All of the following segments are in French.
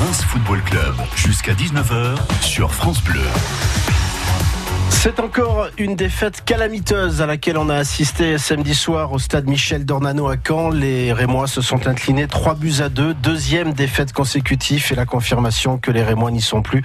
Reims Football Club jusqu'à 19h sur France Bleu. C'est encore une défaite calamiteuse à laquelle on a assisté samedi soir au stade Michel Dornano à Caen. Les Rémois se sont inclinés 3 buts à 2. Deuxième défaite consécutive et la confirmation que les Rémois n'y sont plus.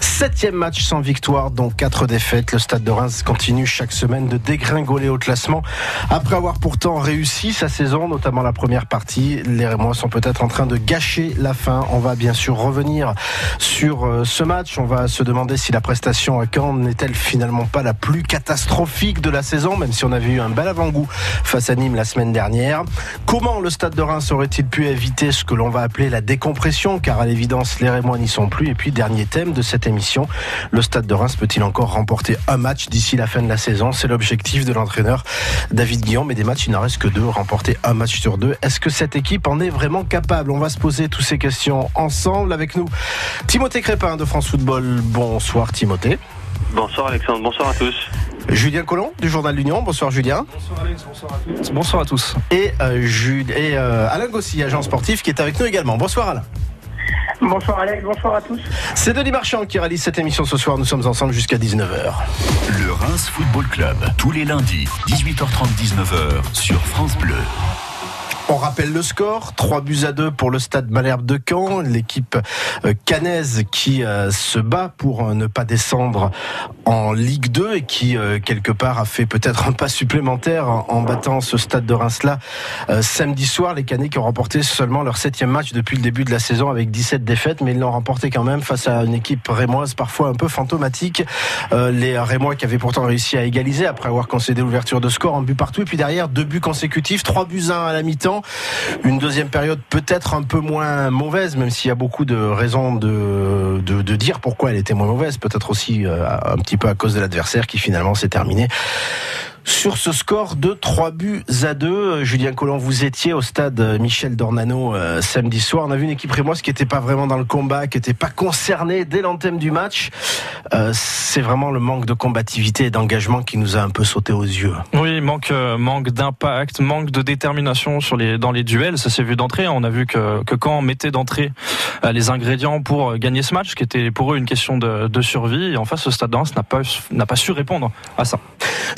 Septième match sans victoire, dont quatre défaites. Le stade de Reims continue chaque semaine de dégringoler au classement. Après avoir pourtant réussi sa saison, notamment la première partie, les Rémois sont peut-être en train de gâcher la fin. On va bien sûr revenir sur euh, ce match. On va se demander si la prestation à Caen n'est-elle finalement pas la plus catastrophique de la saison, même si on avait eu un bel avant-goût face à Nîmes la semaine dernière. Comment le Stade de Reims aurait-il pu éviter ce que l'on va appeler la décompression, car à l'évidence les Rémois n'y sont plus. Et puis dernier thème de cette émission, le Stade de Reims peut-il encore remporter un match d'ici la fin de la saison? C'est l'objectif de l'entraîneur David Guillaume, mais des matchs il n'en reste que deux, remporter un match sur deux. Est-ce que cette équipe en est vraiment capable? On va se poser toutes ces questions ensemble avec nous. Timothée Crépin de France Football. Bonsoir Timothée. Bonsoir Alexandre, bonsoir à tous. Julien Collomb du Journal de l'Union. Bonsoir Julien. Bonsoir Alex, bonsoir à tous. Bonsoir à tous. Et, euh, et euh, Alain Gossy, agent sportif, qui est avec nous également. Bonsoir Alain. Bonsoir Alex, bonsoir à tous. C'est Denis Marchand qui réalise cette émission ce soir. Nous sommes ensemble jusqu'à 19h. Le Reims Football Club, tous les lundis, 18h30, 19h sur France Bleu. On rappelle le score, 3 buts à 2 pour le stade Malherbe de Caen, l'équipe euh, canaise qui euh, se bat pour euh, ne pas descendre en Ligue 2 et qui quelque part a fait peut-être un pas supplémentaire en battant ce stade de Reims-là samedi soir. Les Canets qui ont remporté seulement leur septième match depuis le début de la saison avec 17 défaites, mais ils l'ont remporté quand même face à une équipe rémoise parfois un peu fantomatique. Les Rémois qui avaient pourtant réussi à égaliser après avoir concédé l'ouverture de score en but partout et puis derrière deux buts consécutifs, 3 buts 1 à la mi-temps une deuxième période peut-être un peu moins mauvaise, même s'il y a beaucoup de raisons de, dire pourquoi elle était moins mauvaise. Peut-être aussi euh, un petit peu à cause de l'adversaire qui finalement s'est terminé sur ce score de 3 buts à 2. Julien Collomb, vous étiez au stade Michel Dornano euh, samedi soir. On a vu une équipe rémoise qui n'était pas vraiment dans le combat, qui n'était pas concernée dès l'anthème du match. Euh, c'est vraiment le manque de combativité et d'engagement qui nous a un peu sauté aux yeux. Oui, manque, euh, manque d'impact, manque de détermination dans les duels. Ça s'est vu d'entrée. On a vu que, quand on mettait d'entrée les ingrédients pour gagner ce match, qui était pour eux une question de, survie, et en face, ce stade de n'a n'a pas su répondre à ça.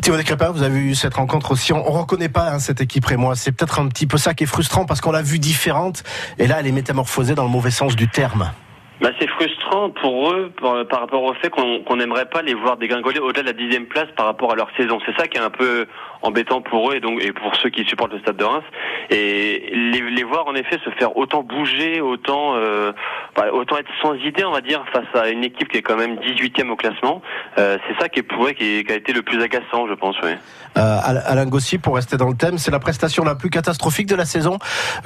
Thierry Crépin, vous avez eu cette rencontre aussi. On, ne reconnaît pas hein, cette équipe et moi. C'est peut-être un petit peu ça qui est frustrant parce qu'on l'a vue différente et là elle est métamorphosée dans le mauvais sens du terme. Bah, c'est frustrant pour eux par, rapport au fait qu'on n'aimerait pas les voir dégringoler au-delà de la dixième place par rapport à leur saison. C'est ça qui est un peu embêtant pour eux et donc et pour ceux qui supportent le Stade de Reims. Et les, voir en effet se faire autant bouger, autant euh, bah, autant être sans idée, on va dire, face à une équipe qui est quand même 18e au classement. Euh, c'est ça qui est pour eux qui, a été le plus agaçant, je pense. Oui. Euh, Alain Gossi, pour rester dans le thème, c'est la prestation la plus catastrophique de la saison.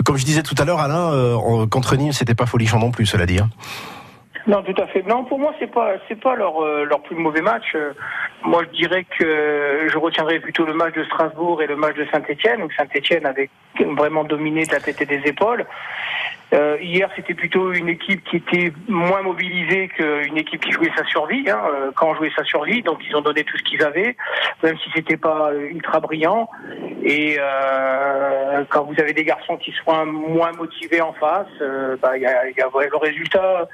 Comme je disais tout à l'heure, Alain, euh, contre Nîmes, c'était pas folichon non plus, cela dit. Non, tout à fait. Non, pour moi, c'est pas c'est pas leur euh, leur plus mauvais match. Euh, moi, je dirais que je retiendrai plutôt le match de Strasbourg et le match de Saint-Étienne, où Saint-Étienne avait vraiment dominé de la tête et des épaules. Euh, hier, c'était plutôt une équipe qui était moins mobilisée qu'une équipe qui jouait sa survie. Hein, euh, quand jouait sa survie, donc ils ont donné tout ce qu'ils avaient, même si c'était pas ultra brillant. Et euh, quand vous avez des garçons qui sont moins motivés en face, bah, il y a, y a le résultat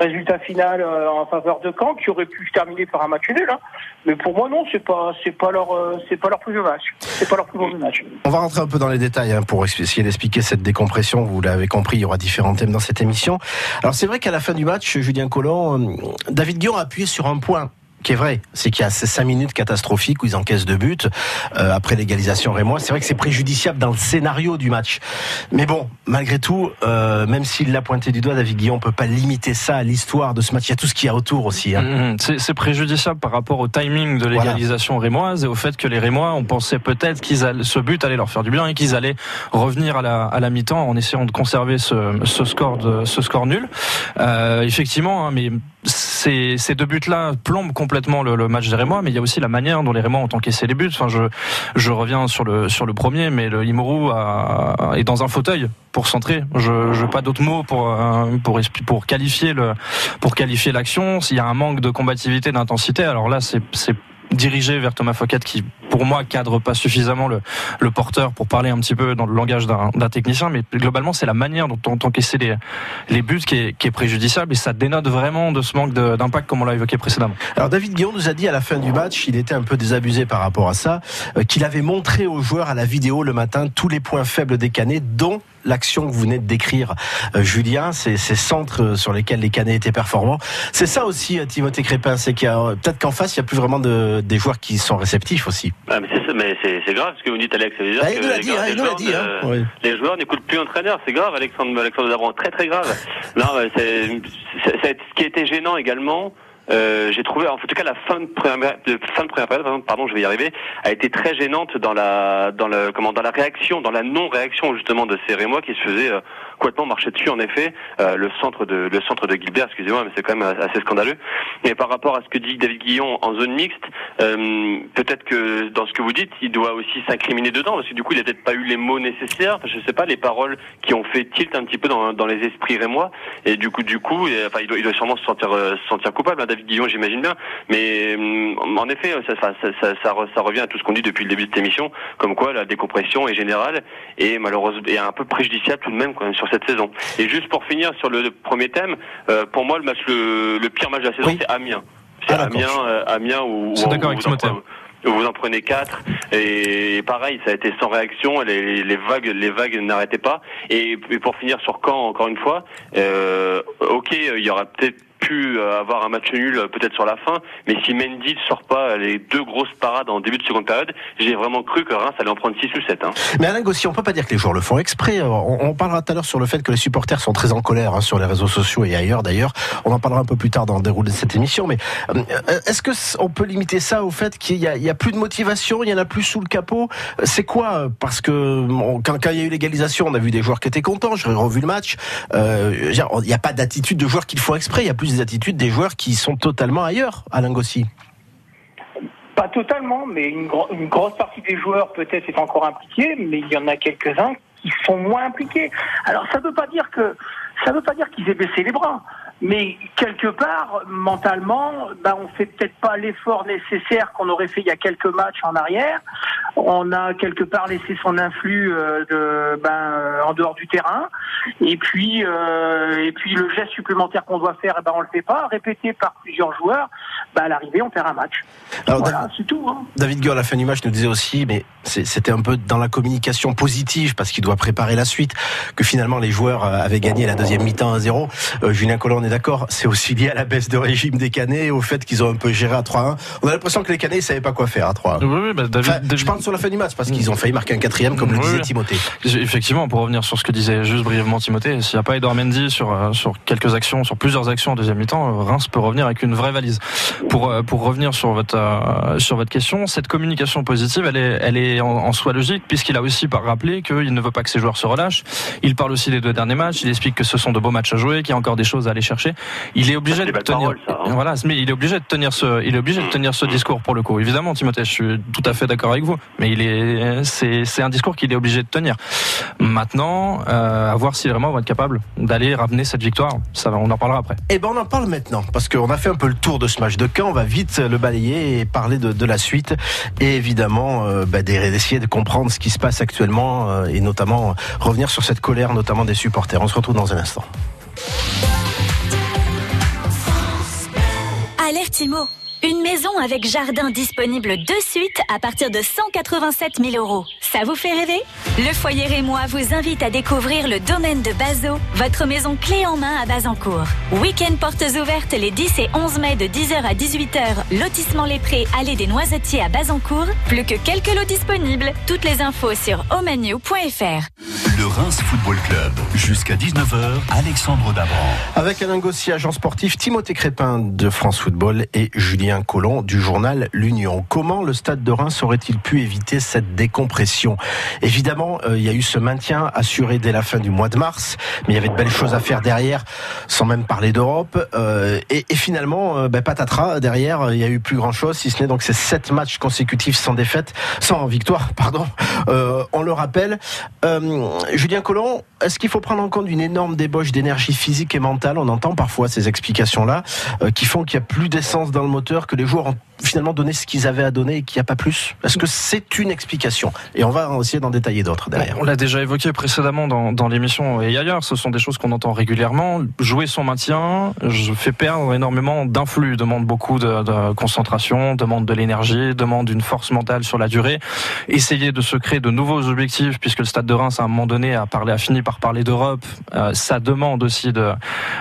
résultat final euh, en faveur de Caen qui aurait pu se terminer par un match nul. Hein. Mais pour moi non, c'est pas c'est pas leur euh, c'est pas leur plus match. C'est pas leur plus mauvais match. On va rentrer un peu dans les détails hein, pour essayer d'expliquer cette décompression. Vous l'avez compris, il y aura différents thèmes dans cette émission. Alors c'est vrai qu'à la fin du match, Julien Collomb, euh, David Guillaume a appuyé sur un point qui est vrai, c'est qu'il y a ces cinq minutes catastrophiques où ils encaissent deux buts euh, après l'égalisation rémois. C'est vrai que c'est préjudiciable dans le scénario du match. Mais bon, malgré tout, euh, même s'il l'a pointé du doigt, David Guillon, on peut pas limiter ça à l'histoire de ce match. Il y a tout ce qu'il y a autour aussi. Hein. Mmh, mmh. c'est préjudiciable par rapport au timing de l'égalisation rémoise et au fait que les Rémois, on pensait peut-être qu'ils ce but allait leur faire du bien et qu'ils allaient revenir à la, à la mi-temps en essayant de conserver ce, ce score de, ce score nul. Euh, effectivement, hein, mais ces, deux buts-là plombent complètement le, le, match des Rémois, mais il y a aussi la manière dont les Rémois ont encaissé les buts. Enfin, je, je reviens sur le, sur le premier, mais le a, est dans un fauteuil pour centrer. Je n'ai pas d'autres mots pour, euh, pour, pour qualifier le, pour qualifier l'action. S'il y a un manque de combativité, d'intensité, alors là, c'est dirigé vers Thomas Fouquet qui, pour moi, cadre pas suffisamment le, le porteur pour parler un petit peu dans le langage d'un technicien. Mais globalement, c'est la manière dont on encaissé les, les buts qui est, qui est préjudiciable et ça dénote vraiment de ce manque d'impact comme on l'a évoqué précédemment. Alors David Guillaume nous a dit à la fin du match, il était un peu désabusé par rapport à ça, euh, qu'il avait montré aux joueurs à la vidéo le matin tous les points faibles des Canets, dont l'action que vous venez de décrire, euh, Julien, ces, ces, centres sur lesquels les Canets étaient performants. C'est ça aussi, euh, Timothée Crépin, c'est qu'il y a peut-être qu'en face, il n'y a plus vraiment de, des joueurs qui sont réceptifs aussi. Ah, mais c'est grave ce que vous dites, Alex. Ça veut dire ah, que les, dit, joueurs, les, dit, hein. les joueurs n'écoutent plus l'entraîneur. C'est grave, Alexandre, Alexandre Dabron. Très, très grave. non, c'est ce qui était gênant également. Euh, j'ai trouvé, en tout cas, la fin de première, fin de première période, pardon, je vais y arriver, a été très gênante dans la, dans le, comment, dans la réaction, dans la non-réaction justement de ces Rémois qui se faisaient euh, complètement marcher dessus. En effet, euh, le centre de, le centre de Gilbert, excusez-moi, mais c'est quand même assez scandaleux. Et par rapport à ce que dit David Guillon en zone mixte, euh, peut-être que dans ce que vous dites, il doit aussi s'incriminer dedans, parce que du coup, il a peut-être pas eu les mots nécessaires. Je sais pas, les paroles qui ont fait tilt un petit peu dans, dans les esprits Rémois. Et du coup, du coup, enfin, il doit, il doit sûrement se sentir, se sentir coupable. Hein, David Guillon, j'imagine bien. Mais hum, en effet, ça, ça, ça, ça, revient à tout ce qu'on dit depuis le début de cette émission, comme quoi la décompression est générale et malheureusement est un peu préjudiciable tout de même quand même cette saison. Et juste pour finir sur le premier thème, euh, pour moi le match le, pire match de la saison c'est Amiens. C'est ah, Amiens, euh, Amiens où, vous en prenez quatre. Et pareil ça a été sans réaction. Les, les vagues les vagues n'arrêtaient pas. Et, pour finir sur Caen encore une fois euh, ok il y aura peut-être euh, avoir un match nul euh, peut-être sur la fin, mais si Mendy ne sort pas les deux grosses parades en début de seconde période, j'ai vraiment cru que Reims allait en prendre 6 ou 7. Hein. Mais Alain Gossi, on peut pas dire que les joueurs le font exprès. On, parlera tout à l'heure sur le fait que les supporters sont très en colère hein, sur les réseaux sociaux et ailleurs d'ailleurs. On en parlera un peu plus tard dans le déroulé de cette émission. Mais euh, est-ce que on peut limiter ça au fait qu'il y, a plus de motivation, il y en a plus sous le capot? C'est quoi? Parce que quand, il y a eu l'égalisation, on a vu des joueurs qui étaient contents. J'ai revu le match. il n'y a pas d'attitude de joueurs qui le font exprès. Il y a plus des attitudes des joueurs qui sont totalement ailleurs, Alain Gossi. Pas totalement, mais une, grosse partie des joueurs peut-être est encore impliquée, mais il y en a quelques-uns qui sont moins impliqués. Alors ça ne veut pas dire que ça veut pas dire qu'ils aient baissé les bras mais quelque part, mentalement, ben, on fait peut-être pas l'effort nécessaire qu'on aurait fait il y a quelques matchs en arrière. On a quelque part laissé son influx euh, de, ben, en dehors du terrain. Et puis, euh, et puis le geste supplémentaire qu'on doit faire, eh ben, on le fait pas. Répété par plusieurs joueurs, ben, à l'arrivée, on perd un match. Alors, voilà, c'est tout. Hein. David Gueur, à la fin du match, nous disait aussi, mais c'était un peu dans la communication positive parce qu'il doit préparer la suite, que finalement les joueurs avaient gagné la deuxième mi-temps à 0. Euh, Julien Collin d'accord, c'est aussi lié à la baisse de régime des Canets, au fait qu'ils ont un peu géré à 3-1. On a l'impression que les Canets ne savaient pas quoi faire à 3-1. Oui, bah, Je parle sur la fin du match, parce qu'ils ont failli marquer un quatrième, comme le disait Timothée. Effectivement, pour revenir sur ce que disait juste brièvement Timothée, s'il n'y a pas Edouard Mendy sur, euh, sur quelques actions, sur plusieurs actions en deuxième mi-temps, euh, Reims peut revenir avec une vraie valise. Pour, euh, pour revenir sur votre, sur votre question, cette communication positive, elle est, elle est en, soi logique, puisqu'il a aussi rappelé qu'il ne veut pas que ses joueurs se relâchent. Il parle aussi des deux derniers matchs, il explique que ce sont de beaux matchs à jouer, qu'il y a encore des choses à aller chercher. Il est obligé de tenir. Hein. Voilà, mais il est obligé de tenir ce, il est obligé de tenir ce discours pour le coup. Évidemment, Timothée, je suis tout à fait d'accord avec vous. Mais il est, c'est, c'est un discours qu'il est obligé de tenir. Maintenant, euh, à voir si vraiment on va être capable d'aller ramener cette victoire. Ça, on en parlera après. Eh ben, on en parle maintenant parce qu'on a fait un peu le tour de ce match de Caen. On va vite le balayer et parler de, de la suite et évidemment euh, bah, d'essayer de comprendre ce qui se passe actuellement euh, et notamment revenir sur cette colère, notamment des supporters. On se retrouve dans un instant. Une maison avec jardin disponible de suite à partir de 187 000 euros. Ça vous fait rêver? Le foyer Rémois vous invite à découvrir le domaine de Bazo, votre maison clé en main à Bazancourt. Week-end portes ouvertes les 10 et 11 mai de 10h à 18h, lotissement Les Prés, allée des Noisetiers à Bazancourt. Plus que quelques lots disponibles. Toutes les infos sur omanu.fr. Le Reims Football Club. Jusqu'à 19h, Alexandre Dabran. Avec Alain Gossi, agent sportif, Timothée Crépin de France Football et Julien Collomb du journal L'Union. Comment le stade de Reims aurait-il pu éviter cette décompression? Évidemment, euh, il y a eu ce maintien assuré dès la fin du mois de mars, mais il y avait de belles choses à faire derrière, sans même parler d'Europe. Euh, et, finalement, euh, ben, patatras, derrière, il y a eu plus grand-chose, si ce n'est donc ces sept matchs consécutifs sans défaite, sans victoire, pardon. on le rappelle. Julien Collomb, est-ce qu'il faut prendre en compte une énorme débauche d'énergie physique et mentale? On entend parfois ces explications-là qui font qu'il n'y a plus d'essence dans le moteur, que les joueurs ont finalement donné ce qu'ils avaient à donner et qu'il n'y a pas plus Est-ce que c'est une explication? Et on va essayer d'en détailler d'autres derrière. On l'a déjà évoqué précédemment dans, dans l'émission et ailleurs. Ce sont des choses qu'on entend régulièrement. Jouer son maintien je fais perdre énormément d'influx, demande beaucoup de, de, concentration, demande de l'énergie, demande une force mentale sur la durée. Essayer de se créer de nouveaux objectifs, puisque le Stade de Reims à un moment donné a parlé, a fini par parler d'Europe. Euh, ça demande aussi de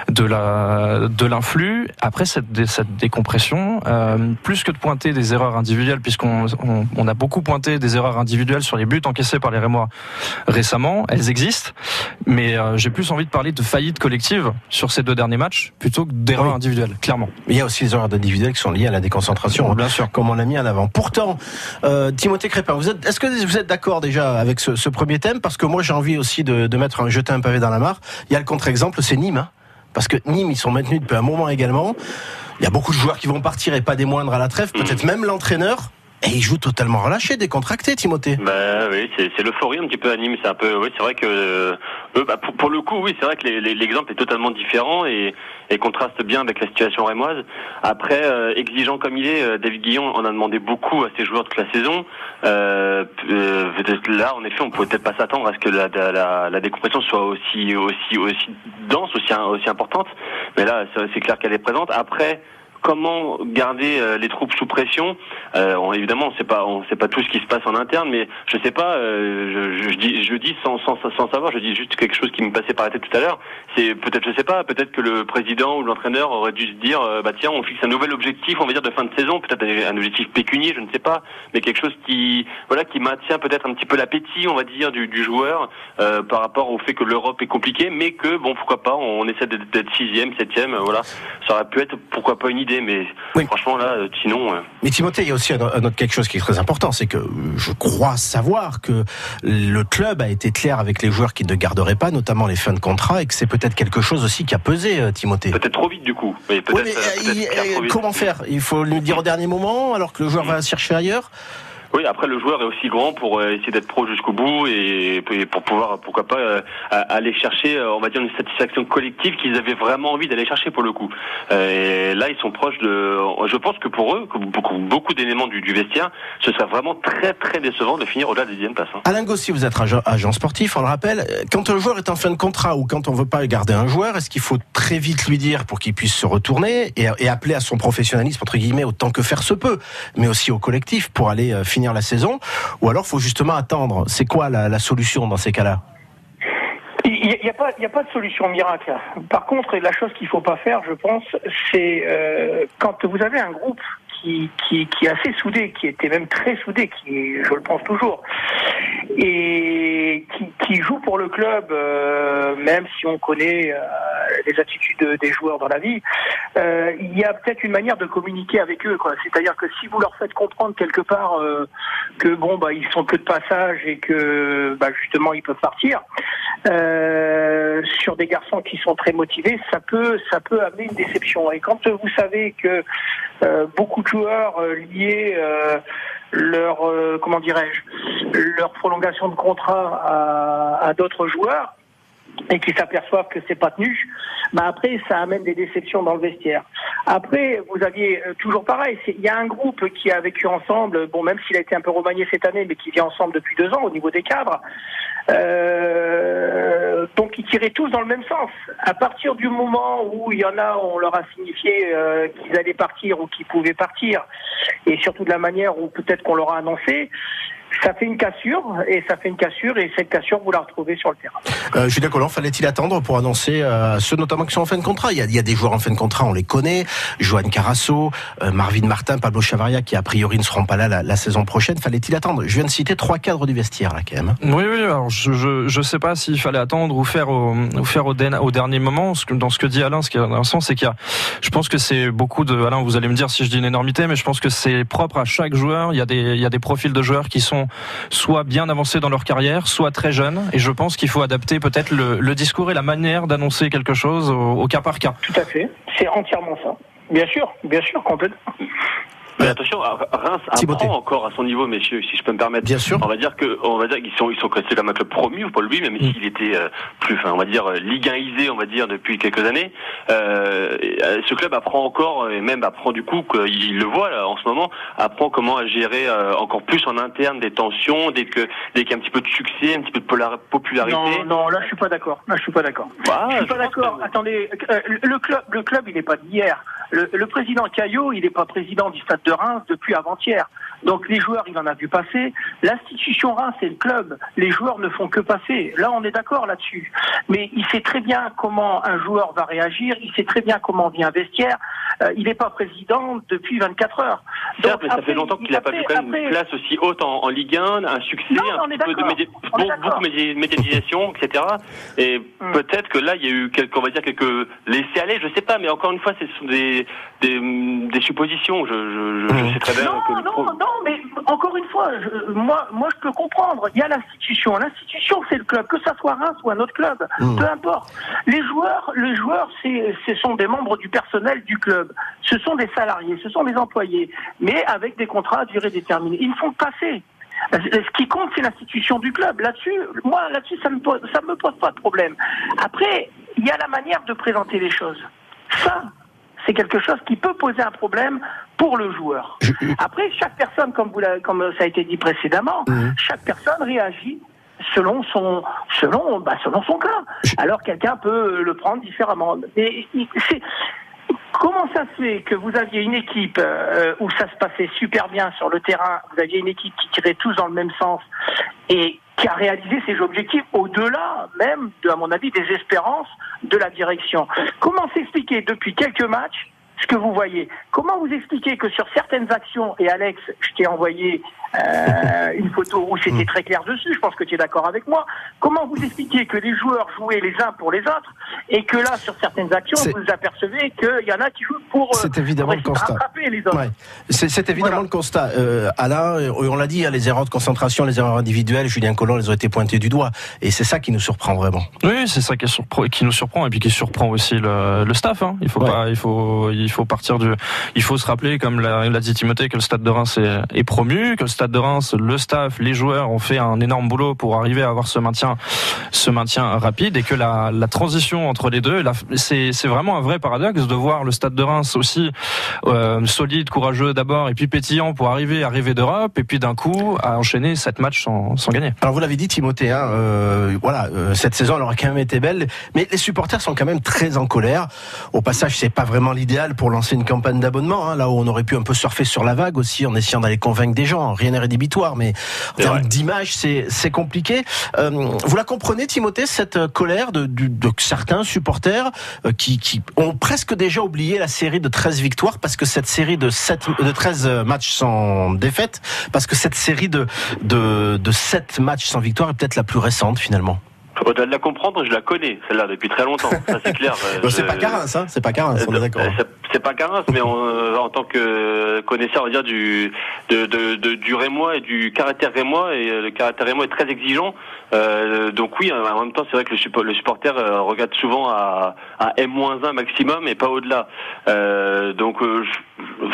de la de l'influx. Après cette, cette décompression, euh, plus que de pointer des erreurs individuelles, puisqu'on on, on, a beaucoup pointé des erreurs individuelles sur les buts encaissés par les Rémois récemment, elles existent, mais euh, j'ai plus envie de parler de faillite collective sur ces deux derniers matchs plutôt que d'erreurs oui. individuelles, clairement. Il y a aussi les erreurs individuelles qui sont liées à la déconcentration, bien sûr, comme on l'a mis en avant. Pourtant, euh, Timothée Crépin, vous êtes, est-ce que vous êtes d'accord déjà avec ce, ce, premier thème? Parce que moi, j'ai envie aussi de, de mettre un jeter un pavé dans la mare. Il y a le contre-exemple, c'est Nîmes. Hein parce que Nîmes, ils sont maintenus depuis un moment également. Il y a beaucoup de joueurs qui vont partir et pas des moindres à la trêve. Peut-être même l'entraîneur. Et il joue totalement relâché, décontracté, Timothée. Bah oui, c'est l'euphorie un petit peu à Nîmes. C'est un peu, oui, c'est vrai que euh, bah, pour, pour, le coup, oui, c'est vrai que l'exemple est totalement différent et, et, contraste bien avec la situation rémoise. Après, euh, exigeant comme il est, euh, David Guillon en a demandé beaucoup à ses joueurs toute la saison. Euh, là, en effet, on pouvait peut-être pas s'attendre à ce que la, la, la, décompression soit aussi aussi aussi dense, aussi aussi importante. Mais là, c'est clair qu'elle est présente. Après comment garder euh, les troupes sous pression euh, on, Évidemment, on sait pas, on sait pas tout ce qui se passe en interne, mais je sais pas. Euh, je, dis, sans, savoir, je dis juste quelque chose qui me passait par la tête tout à l'heure. C'est peut-être, je sais pas, peut-être que le président ou l'entraîneur aurait dû se dire, bah tiens, on fixe un nouvel objectif, on va dire de fin de saison, peut-être un objectif pécunier, je ne sais pas, mais quelque chose qui, voilà, qui maintient peut-être un petit peu l'appétit, on va dire, du, joueur par rapport au fait que l'Europe est compliquée, mais que bon, pourquoi pas, on essaie d'être sixième, septième, voilà, ça aurait pu être pourquoi pas une idée mais oui. franchement là, sinon. Euh... Mais Timothée, il y a aussi un, autre quelque chose qui est très important, c'est que je crois savoir que le club a été clair avec les joueurs qui ne garderaient pas, notamment les fins de contrat, et que c'est peut-être quelque chose aussi qui a pesé, euh, Timothée. Peut-être trop vite du coup. Mais, oui, mais euh, il, comment faire? Il faut lui dire au dernier moment, alors que le joueur mmh. va chercher ailleurs? Oui, après le joueur est aussi grand pour euh, essayer d'être pro jusqu'au bout et, pour pouvoir, pourquoi pas, euh, aller chercher, euh, on va dire, une satisfaction collective qu'ils avaient vraiment envie d'aller chercher pour le coup. Et là, ils sont proches de. Je pense que pour eux, beaucoup, d'éléments du, vestiaire, ce serait vraiment très très décevant de finir au-delà des dixième place. Hein. Alain Gossi, vous êtes agent, sportif, on le rappelle. Quand un joueur est en fin de contrat ou quand on veut pas garder un joueur, est-ce qu'il faut très vite lui dire pour qu'il puisse se retourner et, et, appeler à son professionnalisme entre guillemets autant que faire se peut, mais aussi au collectif pour aller finir la saison Ou alors faut justement attendre C'est quoi la, solution dans ces cas-là? Il n'y a, il a pas de solution miracle. Par contre, la chose qu'il ne faut pas faire, je pense, c'est euh, quand vous avez un groupe qui, est assez soudé, qui était même très soudé, qui, je le pense toujours, et qui, joue pour le club, euh, même si on connaît euh, les attitudes des joueurs dans la vie, euh, il y a peut-être une manière de communiquer avec eux. C'est-à-dire que si vous leur faites comprendre quelque part que bon, bah, ils sont que de passage et que bah, justement ils peuvent partir, sur des garçons qui sont très motivés, ça peut, ça peut amener une déception. Et quand vous savez que beaucoup de joueurs euh, liés euh, leur, comment dirais-je, leur prolongation de contrat à, à d'autres joueurs, et qui s'aperçoivent que c'est pas tenu, bah après ça amène des déceptions dans le vestiaire. Après, vous aviez euh, toujours pareil, il y a un groupe qui a vécu ensemble, bon même s'il a été un peu remanié cette année, mais qui vit ensemble depuis deux ans au niveau des cadres. Euh, donc ils tiraient tous dans le même sens. À partir du moment où il y en a, on leur a signifié euh, qu'ils allaient partir ou qu'ils pouvaient partir, et surtout de la manière où peut-être qu'on leur a annoncé, ça fait une cassure et ça fait une cassure et cette cassure vous la retrouvez sur le terrain. Euh, Julien Collant, fallait-il attendre pour annoncer euh, ceux notamment qui sont en fin de contrat? Il y, a, il y, a, des joueurs en fin de contrat, on les connaît, Johan Carasso, euh, Marvin Martin, Pablo Chavaria qui a priori ne seront pas là la, la saison prochaine. Fallait-il attendre? Je viens de citer trois cadres du vestiaire là quand même. Oui, oui. Alors je je, je sais pas s'il fallait attendre ou faire au, ou faire au, au dernier moment. Dans ce que dit Alain, ce qui est intéressant, c'est qu'il y a, je pense que c'est beaucoup de Alain. Vous allez me dire si je dis une énormité, mais je pense que c'est propre à chaque joueur. Il y a des il y a des profils de joueurs qui sont soit bien avancés dans leur carrière, soit très jeunes. Et je pense qu'il faut adapter peut-être le, discours et la manière d'annoncer quelque chose au, au, cas par cas. Tout à fait. C'est entièrement ça. Bien sûr, bien sûr, complètement. Mais attention, Reims apprend encore à son niveau, messieurs, si je peux me permettre. Bien sûr. On va dire que, on va dire qu'ils sont, ils sont restés comme un club promu, Paul lui, même mm. s'il était euh, plus, enfin, on va dire Ligue 1isé, on va dire depuis quelques années. Euh, ce club apprend encore, et même apprend du coup qu'il le voit là en ce moment, apprend comment gérer euh, encore plus en interne des tensions, dès que dès qu'il y a un petit peu de succès, un petit peu de popularité. Non, non, là je suis pas d'accord. Là je suis pas d'accord. Bah, je suis pas d'accord. Attendez, le club, le club, il n'est pas d'hier. Le, le, président Caillot, il n'est pas président du Stade de Reims depuis avant-hier. Donc les joueurs, il en a vu passer. L'institution Reims, c'est le club. Les joueurs ne font que passer. Là, on est d'accord là-dessus. Mais il sait très bien comment un joueur va réagir. Il sait très bien comment vient un vestiaire. Euh, il n'est pas président depuis 24 heures. Donc, ça fait longtemps qu'il n'a pas vu quand même une place aussi haute en, Ligue 1, un succès, un peu de beaucoup de médiatisation, etc. Et hmm. peut-être que là, il y a eu quelques, on va dire quelques laissés aller, je sais pas, mais encore une fois, ce sont des des, suppositions. Je, je, je, sais très bien non, que non, non, mais encore une fois, moi, moi, je peux comprendre. Il y a l'institution. L'institution, c'est le club, que ça soit Reims ou un autre club, hmm. peu importe. Les joueurs, les joueurs, c'est, ce sont des membres du personnel du club. Ce sont des salariés, ce sont des employés, mais avec des contrats à durée déterminée. Ils font passer. Ce qui compte, c'est l'institution du club. Là-dessus, moi, là-dessus, ça me ça me pose pas de problème. Après, il y a la manière de présenter les choses. Ça, c'est quelque chose qui peut poser un problème pour le joueur. Après, chaque personne, comme, vous comme ça a été dit précédemment, mhm. chaque personne réagit selon son selon bah, selon son cas. Alors quelqu'un peut le prendre différemment. Mais comment ça se fait que vous aviez une équipe euh, où ça se passait super bien sur le terrain, vous aviez une équipe qui tirait tous dans le même sens et qui a réalisé ses objectifs au-delà même, de, à mon avis, des espérances de la direction. Comment s'expliquer depuis quelques matchs ce que vous voyez. Comment vous expliquez que sur certaines actions, et Alex, je t'ai envoyé euh, une photo où c'était mm. très clair dessus, je pense que tu es d'accord avec moi, comment vous expliquez que les joueurs jouaient les uns pour les autres, et que là, sur certaines actions, vous apercevez qu'il y en a qui jouent pour, euh, c'est évidemment le constat. les autres C'est évidemment le constat. Euh, Alain, on l'a dit, hein, les erreurs de concentration, les erreurs individuelles, Julien Collin, les ont été pointées du doigt, et c'est ça qui nous surprend vraiment. Oui, c'est ça qui, qui, nous surprend, et puis qui surprend aussi le, le staff. Hein. Il faut pas, il faut, il faut partir du, il faut se rappeler, comme l'a dit Timothée, que le Stade de Reims est, promu, que le Stade de Reims, le staff, les joueurs ont fait un énorme boulot pour arriver à avoir ce maintien, ce maintien rapide, et que la, transition entre les deux, c'est vraiment un vrai paradoxe de voir le Stade de Reims aussi euh, solide, courageux d'abord, et puis pétillant pour arriver à rêver d'Europe, et puis d'un coup à enchaîner sept matchs sans, gagner. Alors vous l'avez dit, Timothée, hein, euh, voilà, euh, cette saison elle aurait quand même été belle, mais les supporters sont quand même très en colère. Au passage, c'est pas vraiment l'idéal pour lancer une campagne d'abonnement, hein, là où on aurait pu un peu surfer sur la vague aussi en essayant d'aller convaincre des gens. Rien n'est rédhibitoire, mais en termes d'image, c'est compliqué. Euh, vous la comprenez, Timothée, cette colère de, de, certains supporters euh, qui, qui, ont presque déjà oublié la série de 13 victoires parce que cette série de, 7, de 13 matchs sans défaite, parce que cette série de, de, de 7 matchs sans victoire est peut-être la plus récente finalement. Au-delà de la comprendre, je la connais, celle-là, depuis très longtemps. Ça, c'est clair. c'est pas Carins, hein C'est pas Carins, on est d'accord. Euh, c'est pas Carins, mais euh, en tant que connaisseur, on va dire, du, de, de, de, du Rémois et du caractère Rémois, et euh, le caractère Rémois est très exigeant. Euh, donc oui, en même temps, c'est vrai que le, le supporter regarde souvent à, à M-1 maximum et pas au-delà. Euh, donc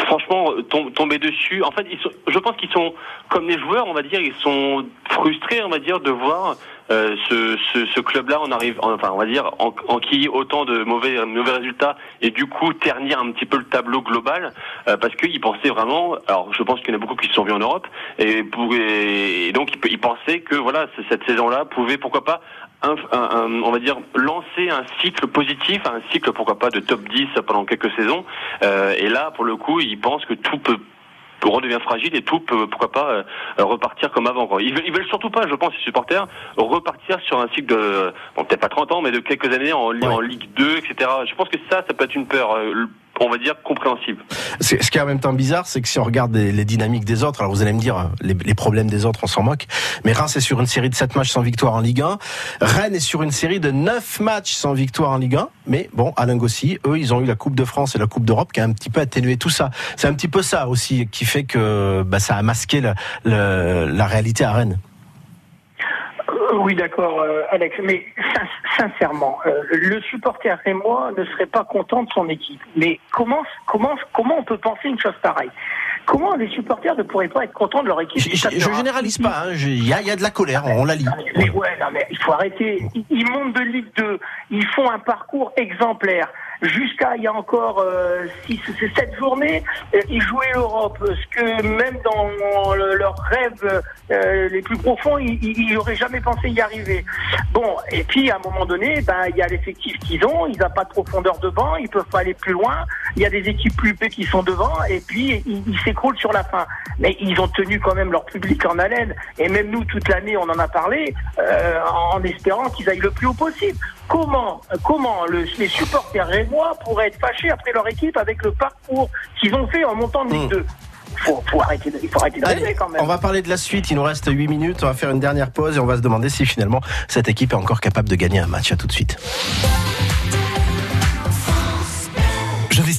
franchement, tomber dessus, en fait, ils sont, je pense qu'ils sont, comme les joueurs, on va dire, ils sont frustrés, on va dire, de voir euh, ce, ce, ce club-là, on arrive, enfin, on va dire, en, en qui autant de mauvais, mauvais résultats et du coup ternir un petit peu le tableau global euh, parce qu'ils pensaient vraiment. Alors, je pense qu'il y en a beaucoup qui se sont vus en Europe et, pour, et donc ils, pensaient que voilà, cette saison-là pouvait, pourquoi pas, un, on va dire lancer un cycle positif, un cycle pourquoi pas de top 10 pendant quelques saisons. Euh, et là, pour le coup, ils pensent que tout peut redevient fragile et tout peut, pourquoi pas, euh, repartir comme avant. Ils, veulent, ils veulent surtout pas, je pense, les supporters, repartir sur un cycle de, bon, peut-être pas 30 ans, mais de quelques années en, en Ligue 2, etc. Je pense que ça, ça peut être une peur. Euh, on va dire, compréhensible. Ce qui est en même temps bizarre, c'est que si on regarde les, dynamiques des autres, alors vous allez me dire, les, les problèmes des autres, on s'en moque, mais Reims est sur une série de 7 matchs sans victoire en Ligue 1, Rennes est sur une série de 9 matchs sans victoire en Ligue 1, mais bon, Alain Gossy, eux, ils ont eu la Coupe de France et la Coupe d'Europe qui a un petit peu atténué tout ça. C'est un petit peu ça aussi qui fait que bah, ça a masqué la réalité à Rennes. Oui, d'accord, euh, Alex. Mais sincèrement, euh, le supporter et moi ne serait pas content de son équipe. Mais comment, comment, comment on peut penser une chose pareille? Comment les supporters ne pourraient pas être contents de leur équipe? Je, je, généralise pas, hein. il y, a, y, a, de la colère, on la lit. Mais ouais, non, mais il faut arrêter. Ils montent de Ligue 2, ils font un parcours exemplaire jusqu'à il y a encore euh, six, sept journées, euh, ils jouaient l'Europe. Ce que même dans leurs rêves euh, les plus profonds, ils n'auraient jamais pensé y arriver. Bon, et puis à un moment donné, ben il y a l'effectif qu'ils ont, ils n'ont pas de profondeur de banc, ils peuvent pas aller plus loin. Il y a des équipes plus pées qui sont devant, et puis ils s'écroulent sur la fin. Mais ils ont tenu quand même leur public en haleine, et même nous toute l'année, on en a parlé, euh, en espérant qu'ils aillent le plus haut possible. Comment, comment le, les supporters rémois pourraient être fâchés après leur équipe avec le parcours qu'ils ont fait en montant de Ligue 2 hmm. faut, faut arrêter, il faut arrêter d'arriver quand même. On va parler de la suite, il nous reste 8 minutes, on va faire une dernière pause et on va se demander si finalement cette équipe est encore capable de gagner un match. À tout de suite.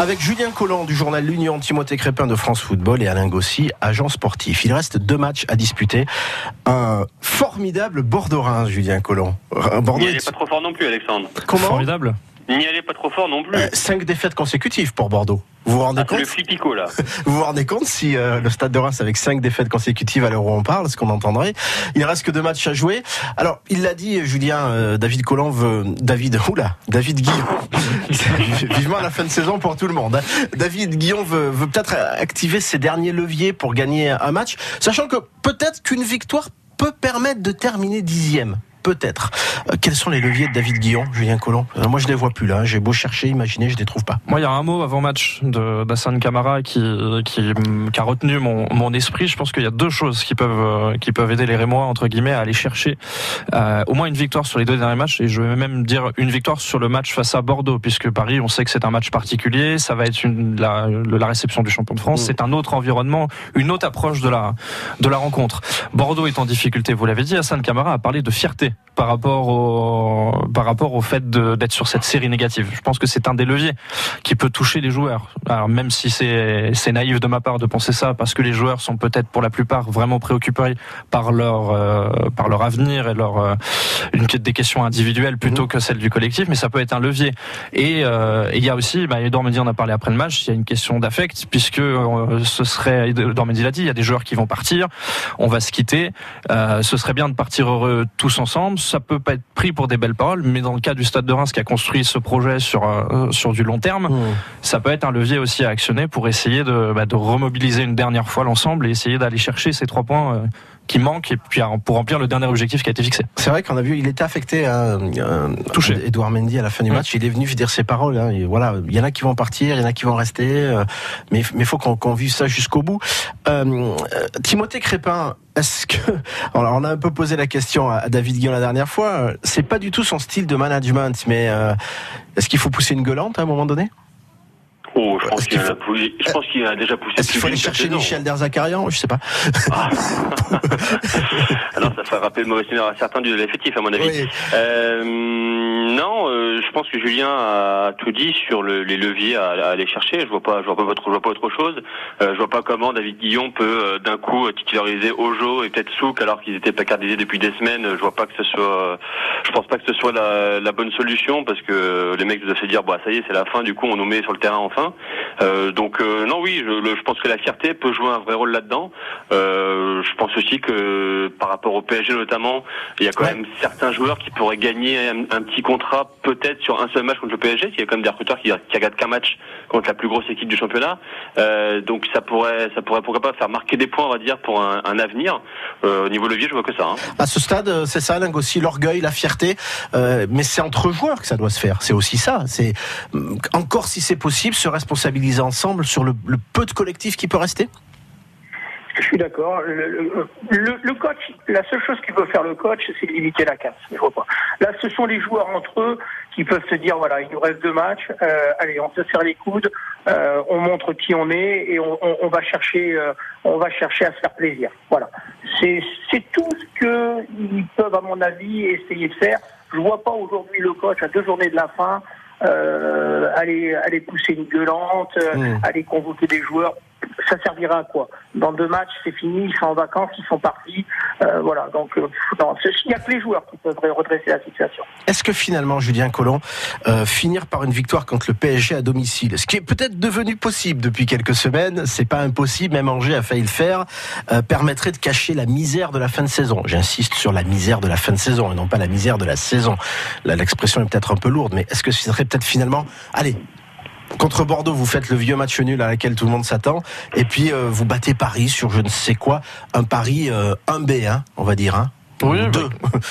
Avec Julien Collant du journal L'Union, Timothée Crépin de France Football et Alain Gossy, agent sportif. Il reste deux matchs à disputer un formidable Bordeaux-Reims, Julien Colomb. Bordeaux Il n'est pas trop fort non plus, Alexandre. Comment? Formidable. N'y allait pas trop fort non plus. Euh, cinq défaites consécutives pour Bordeaux. Vous vous rendez ah, compte le flippico là. vous vous rendez compte si euh, le Stade de Reims avec cinq défaites consécutives à l'heure où on parle, ce qu'on entendrait. Il reste que deux matchs à jouer. Alors, il l'a dit, Julien, euh, David Colomb veut, David, oula, David Guillon. Vivement la fin de saison pour tout le monde. Hein. David Guillon veut, veut peut-être activer ses derniers leviers pour gagner un match, sachant que peut-être qu'une victoire peut permettre de terminer dixième peut-être. Euh, quels sont les leviers de David Guillon, Julien Collomb euh, Moi, je les vois plus là. J'ai beau chercher, imaginer, je les trouve pas. Moi, il y a un mot avant match de d'Assane Camara qui, qui, a retenu mon, mon esprit. Je pense qu'il y a deux choses qui peuvent euh, qui peuvent aider les Rémois entre guillemets à aller chercher au moins une victoire sur les deux derniers matchs et je vais même dire une victoire sur le match face à Bordeaux puisque Paris, on sait que c'est un match particulier. Ça va être une, la, la réception du champion de France. Mm. C'est un autre environnement, une autre approche de la de la rencontre. Bordeaux est en difficulté, vous l'avez dit. Hassan Camara a parlé de fierté par rapport au, par rapport au fait d'être sur cette série négative. Je pense que c'est un des leviers qui peut toucher les joueurs. Alors même si c'est naïf de ma part de penser ça, parce que les joueurs sont peut-être pour la plupart vraiment préoccupés par leur euh, par leur avenir et leur euh, une des questions individuelles plutôt mhm. que celles du collectif, mais ça peut être un levier. Et euh, il y a aussi, bah, Edouard Mendy en a parlé après le match, il y a une question d'affect puisque ce serait Edouard Mendy l'a dit, il y a des joueurs qui vont partir, on va se quitter, ce serait bien de partir heureux tous ensemble ça peut pas être pris pour des belles paroles, mais dans le cas du Stade de Reims qui a construit ce projet sur euh, sur du long terme, mmh. ça peut être un levier aussi à actionner pour essayer de, bah, de remobiliser une dernière fois l'ensemble et essayer d'aller chercher ces trois points. Euh, qui manquent et puis pour remplir le dernier objectif qui a été fixé. C'est vrai qu'on a vu, il était affecté, à, euh, touché. Edouard Mendy à la fin du mmh. match. Il est venu dire ses paroles. Hein, et voilà, il y en a qui vont partir, il y en a qui vont rester, mais mais faut qu'on vive ça jusqu'au bout. Timothée Crépin est-ce que alors on a un peu posé la question à David Guillaume la dernière fois. C'est pas du tout son style de management, mais euh, est-ce qu'il faut pousser une gueulante à un moment donné? Oh, je pense qu'il a, déjà poussé. Est-ce qu'il faut aller chercher Michel Derzakarian Je sais pas. Ah. Alors ça ferait rappeler le mauvais à certains de l'effectif, à mon avis. Euh, non, euh, je pense que Julien a tout dit sur le, les leviers à, à, aller chercher. Je vois pas, je vois pas, autre, je vois pas autre chose. Euh, je vois pas comment David Guillon peut euh, d'un coup titulariser Ojo et peut-être Souk alors qu'ils étaient placardisés depuis des semaines. Je vois pas que ce soit, je pense pas que ce soit la, la bonne solution parce que les mecs doivent se dire, bah ça y est, c'est la fin. Du coup, on nous met sur le terrain enfin. Euh, donc euh, non, oui, je, je, pense que la fierté peut jouer un vrai rôle là-dedans. Euh, je pense aussi que par rapport au PSG notamment, il y a quand même certains joueurs qui pourraient gagner un, petit contrat peut-être sur un seul match contre le PSG. Il y a quand même des recruteurs qui, qui regardent qu'un match contre la plus grosse équipe du championnat. Donc ça pourrait, ça pourrait pourquoi pas faire marquer des points, on va dire, pour un, un avenir. Au niveau levier, je vois que ça. Hein. À ce stade, c'est ça, aussi l'orgueil, la fierté. mais c'est entre joueurs que ça doit se faire. C'est aussi ça. C'est encore si c'est possible, se responsabiliser ensemble sur le, peu de collectif qui peut rester? Je suis d'accord. Le, coach, la seule chose qu'il peut faire le coach, c'est limiter la casse. Là, ce sont les joueurs entre eux qui peuvent se dire voilà, il nous reste deux matchs. Euh, allez, on se serre les coudes, euh, on montre qui on est et on, va chercher, euh, on va chercher à se faire plaisir. Voilà. C'est tout ce qu'ils peuvent peuvent, à mon avis, essayer de faire. Je vois pas aujourd'hui le coach à deux journées de la fin euh, aller, aller pousser une gueulante, mmh. aller convoquer des joueurs ça servira à quoi Dans deux matchs, c'est fini, ils sont en vacances, ils sont partis. Euh, voilà, donc euh, il n'y a que les joueurs qui peuvent redresser la situation. Est-ce que finalement, Julien Collomb, euh, finir par une victoire contre le PSG à domicile, ce qui est peut-être devenu possible depuis quelques semaines, c'est pas impossible, même Angers a failli le faire, permettrait de cacher la misère de la fin de saison. J'insiste sur la misère de la fin de saison et non pas la misère de la saison. L'expression est peut-être un peu lourde, mais est-ce que ce serait peut-être finalement, allez, Contre Bordeaux, vous faites le vieux match nul à laquelle tout le monde s'attend. Et puis, euh, vous battez Paris sur je ne sais quoi. Un Paris euh, 1B, hein, on va dire. Hein. Oui, deux.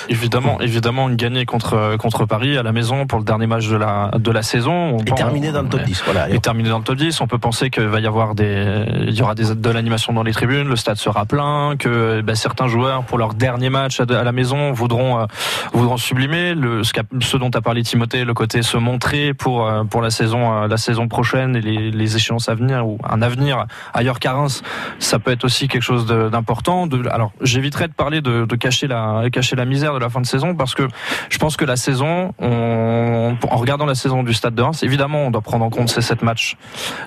évidemment, évidemment, gagner contre contre Paris à la maison pour le dernier match de la de la saison. et terminé dans le top 10. Voilà. Et terminé dans le top 10. On peut penser qu'il va y avoir des, il y aura des, de l'animation dans les tribunes, le stade sera plein, que ben, certains joueurs pour leur dernier match à, la maison voudront euh, voudront sublimer le ce, ce dont a parlé Timothée, le côté se montrer pour euh, pour la saison euh, la saison prochaine et les, les échéances à venir ou un avenir ailleurs qu'à Reims, ça peut être aussi quelque chose d'important. Alors j'éviterai de parler de, de cacher la cacher la misère de la fin de saison parce que je pense que la saison, on, en regardant la saison du Stade de Reims, évidemment, on doit prendre en compte ces sept matchs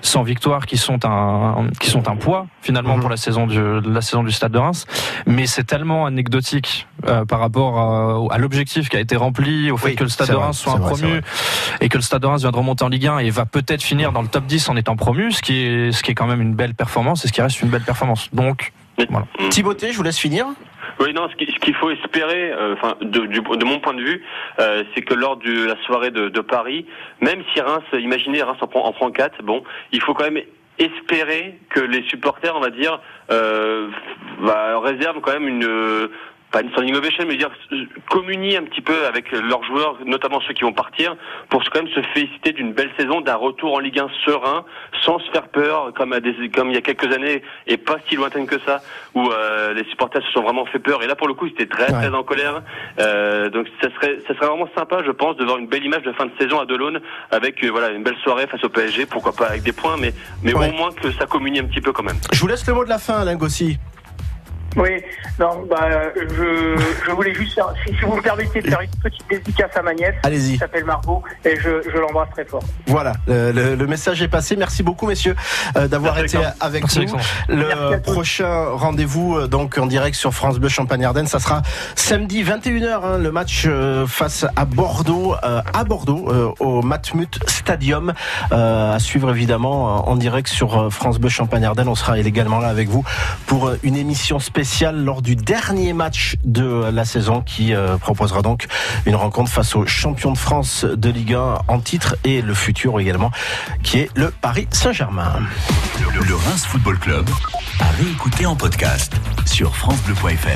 sans victoire qui sont un qui sont un poids finalement mhm. pour la saison du la saison du Stade de Reims, mais c'est tellement anecdotique euh, par rapport à, l'objectif qui a été rempli, au fait que le Stade de Reims soit un promu et que le Stade de Reims vient de remonter en Ligue 1 et va peut-être finir dans le top 10 en étant promu, ce qui est ce qui est quand même une belle performance et ce qui reste une belle performance. Donc voilà. Thibautée, je vous laisse finir. Oui, non, ce qu'il faut espérer, euh, enfin, de, de, mon point de vue, euh, c'est que lors de la soirée de, de, Paris, même si Reims, imaginez Reims en prend, en prend 4, bon, il faut quand même espérer que les supporters, on va dire, euh, bah, réservent quand même une pas une standing ovation, mais dire communier un petit peu avec leurs joueurs, notamment ceux qui vont partir, pour quand même se féliciter d'une belle saison, d'un retour en Ligue 1 serein, sans se faire peur, comme, à des, comme il y a quelques années, et pas si lointaine que ça, où euh, les supporters se sont vraiment fait peur. Et là, pour le coup, ils étaient très très en colère. Euh, donc, ça serait, ça serait vraiment sympa, je pense, de voir une belle image de fin de saison à Delaune, avec euh, voilà une belle soirée face au PSG, pourquoi pas avec des points, mais mais au moins que ça communie un petit peu quand même. Je vous laisse le mot de la fin, Alain Gossi. Oui, non, bah, je, je voulais juste, faire, si, vous me permettez, de faire une petite dédicace à ma nièce. Allez-y. Qui s'appelle Margot et je, je l'embrasse très fort. Voilà, le, le, message est passé. Merci beaucoup, messieurs, euh, d'avoir été avec nous. Le prochain rendez-vous, euh, donc en direct sur France Bleu Champagne-Ardenne, ça sera samedi 21h, hein, le match euh, face à Bordeaux, à Bordeaux, au Matmut Stadium, à suivre évidemment en direct sur France Bleu Champagne-Ardenne. On sera également là avec vous pour une émission spéciale lors du dernier match de la saison qui euh, proposera donc une rencontre face au champion de France de Ligue 1 en titre et le futur également qui est le Paris Saint-Germain. Le Reims Football Club a réécouté en podcast sur francebleu.fr.